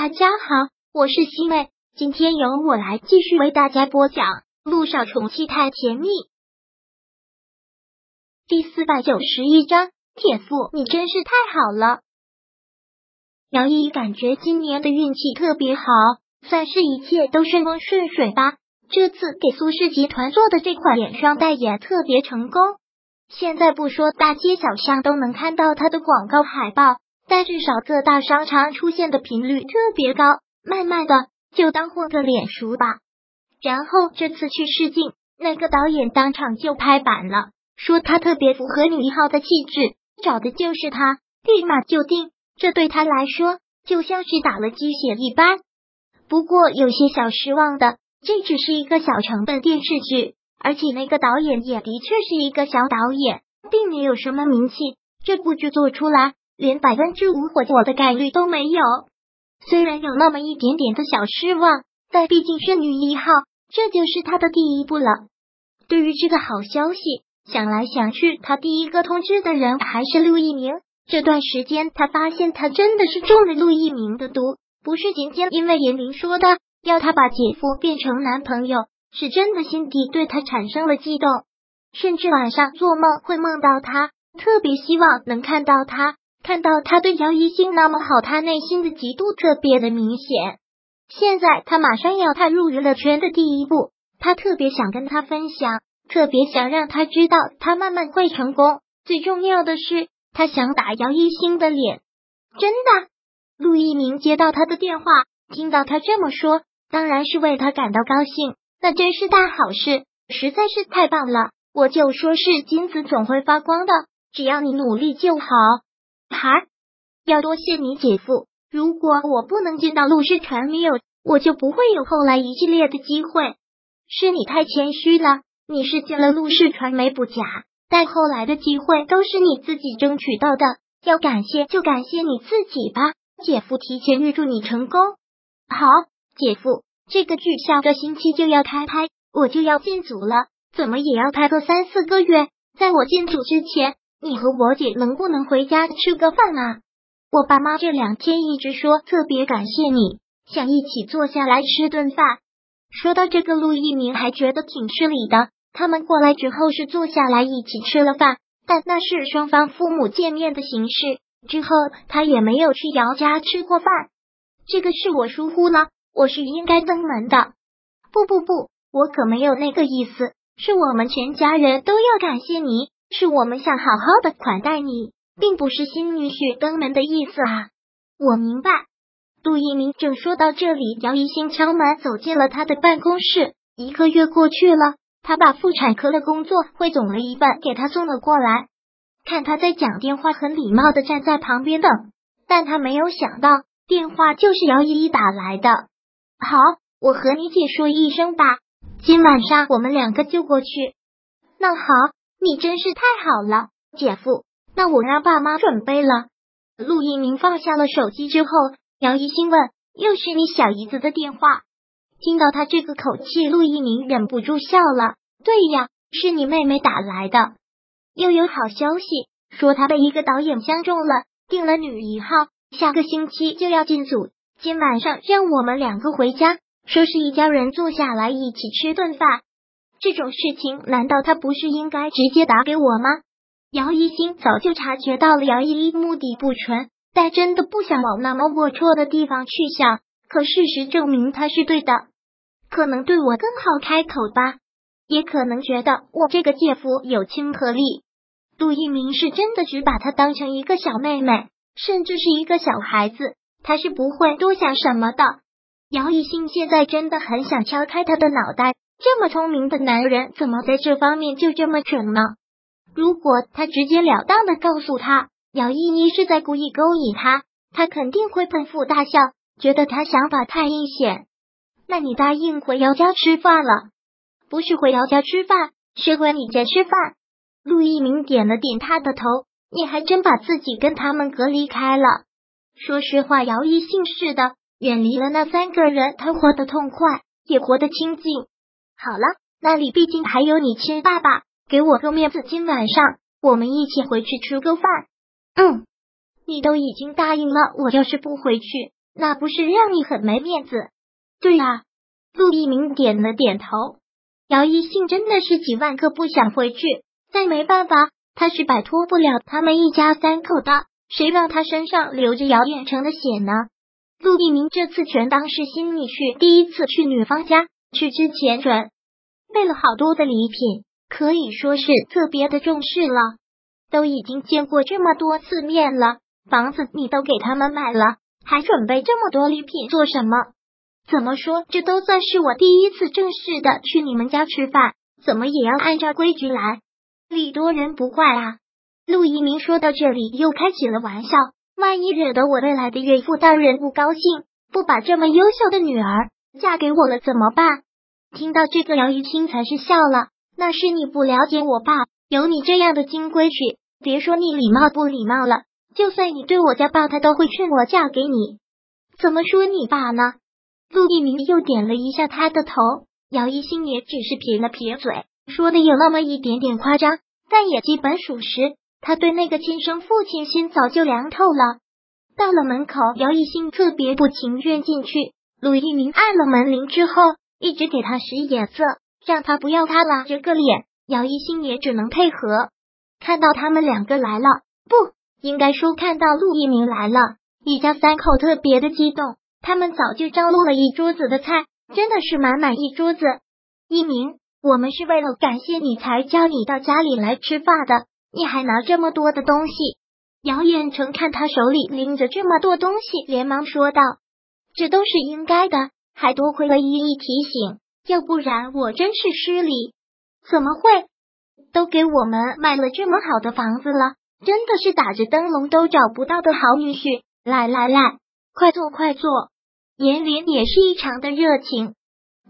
大家好，我是西妹，今天由我来继续为大家播讲《路上宠妻太甜蜜》第四百九十一章。铁父，你真是太好了。杨毅感觉今年的运气特别好，算是一切都顺风顺水吧。这次给苏氏集团做的这款眼霜代言特别成功，现在不说大街小巷都能看到他的广告海报。但至少各大商场出现的频率特别高，慢慢的就当混个脸熟吧。然后这次去试镜，那个导演当场就拍板了，说他特别符合女一号的气质，找的就是他，立马就定。这对他来说就像是打了鸡血一般。不过有些小失望的，这只是一个小成本电视剧，而且那个导演也的确是一个小导演，并没有什么名气。这部剧做出来。连百分之五火火的概率都没有，虽然有那么一点点的小失望，但毕竟是女一号，这就是他的第一步了。对于这个好消息，想来想去，他第一个通知的人还是陆一鸣。这段时间，他发现他真的是中了陆一鸣的毒，不是仅仅因为严玲说的要他把姐夫变成男朋友，是真的心底对他产生了悸动，甚至晚上做梦会梦到他，特别希望能看到他。看到他对姚一星那么好，他内心的嫉妒特别的明显。现在他马上要踏入娱乐圈的第一步，他特别想跟他分享，特别想让他知道他慢慢会成功。最重要的是，他想打姚一星的脸。真的，陆一鸣接到他的电话，听到他这么说，当然是为他感到高兴。那真是大好事，实在是太棒了。我就说是金子总会发光的，只要你努力就好。孩，要多谢你姐夫。如果我不能见到陆氏传媒，有我就不会有后来一系列的机会。是你太谦虚了，你是进了陆氏传媒不假，但后来的机会都是你自己争取到的。要感谢就感谢你自己吧，姐夫提前预祝你成功。好，姐夫，这个剧下个星期就要开拍，我就要进组了，怎么也要拍个三四个月，在我进组之前。你和我姐能不能回家吃个饭啊？我爸妈这两天一直说特别感谢你，想一起坐下来吃顿饭。说到这个，陆一鸣还觉得挺失礼的。他们过来之后是坐下来一起吃了饭，但那是双方父母见面的形式。之后他也没有去姚家吃过饭，这个是我疏忽了，我是应该登门的。不不不，我可没有那个意思，是我们全家人都要感谢你。是我们想好好的款待你，并不是新女婿登门的意思啊！我明白。杜一鸣正说到这里，姚一新敲门走进了他的办公室。一个月过去了，他把妇产科的工作汇总了一份给他送了过来。看他在讲电话，很礼貌的站在旁边等，但他没有想到电话就是姚依依打来的。好，我和你姐说一声吧，今晚上我们两个就过去。那好。你真是太好了，姐夫。那我让爸妈准备了。陆一鸣放下了手机之后，姚一兴问：“又是你小姨子的电话？”听到他这个口气，陆一鸣忍不住笑了。对呀，是你妹妹打来的。又有好消息，说她被一个导演相中了，定了女一号，下个星期就要进组。今晚上让我们两个回家，说是一家人坐下来一起吃顿饭。这种事情，难道他不是应该直接打给我吗？姚一新早就察觉到了姚依依目的不纯，但真的不想往那么龌龊的地方去想。可事实证明他是对的，可能对我更好开口吧，也可能觉得我这个姐夫有亲和力。杜一鸣是真的只把他当成一个小妹妹，甚至是一个小孩子，他是不会多想什么的。姚一新现在真的很想敲开他的脑袋。这么聪明的男人，怎么在这方面就这么蠢呢？如果他直截了当的告诉他姚依依是在故意勾引他，他肯定会捧腹大笑，觉得他想法太阴险。那你答应回姚家吃饭了？不是回姚家吃饭，是回你家吃饭。陆一鸣点了点他的头，你还真把自己跟他们隔离开了。说实话，姚一姓氏的远离了那三个人，他活得痛快，也活得清静。好了，那里毕竟还有你亲爸爸，给我个面子，今晚上我们一起回去吃个饭。嗯，你都已经答应了，我要是不回去，那不是让你很没面子？对啊，陆一鸣点了点头。姚一信真的是几万个不想回去，但没办法，他是摆脱不了他们一家三口的。谁让他身上流着姚远成的血呢？陆一鸣这次全当是新女婿，第一次去女方家，去之前准备了好多的礼品，可以说是特别的重视了。都已经见过这么多次面了，房子你都给他们买了。还准备这么多礼品做什么？怎么说，这都算是我第一次正式的去你们家吃饭，怎么也要按照规矩来，礼多人不怪啊。陆一鸣说到这里又开起了玩笑，万一惹得我未来的岳父大人不高兴，不把这么优秀的女儿嫁给我了怎么办？听到这个，姚一清才是笑了。那是你不了解我爸，有你这样的金规矩，别说你礼貌不礼貌了。就算你对我家爸，他都会劝我嫁给你。怎么说你爸呢？陆一鸣又点了一下他的头，姚一新也只是撇了撇嘴，说的有那么一点点夸张，但也基本属实。他对那个亲生父亲心早就凉透了。到了门口，姚一新特别不情愿进去。陆一鸣按了门铃之后，一直给他使眼色，让他不要他拉着个脸。姚一新也只能配合。看到他们两个来了，不。应该说，看到陆一鸣来了，一家三口特别的激动。他们早就张罗了一桌子的菜，真的是满满一桌子。一鸣，我们是为了感谢你才叫你到家里来吃饭的，你还拿这么多的东西。姚远成看他手里拎着这么多东西，连忙说道：“这都是应该的，还多亏了依依提醒，要不然我真是失礼。怎么会？都给我们买了这么好的房子了。”真的是打着灯笼都找不到的好女婿，来来来，快坐快坐！严林也是异常的热情。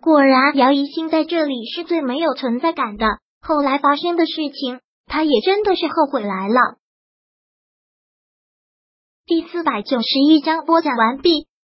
果然，姚一新在这里是最没有存在感的。后来发生的事情，他也真的是后悔来了。第四百九十一章播讲完毕。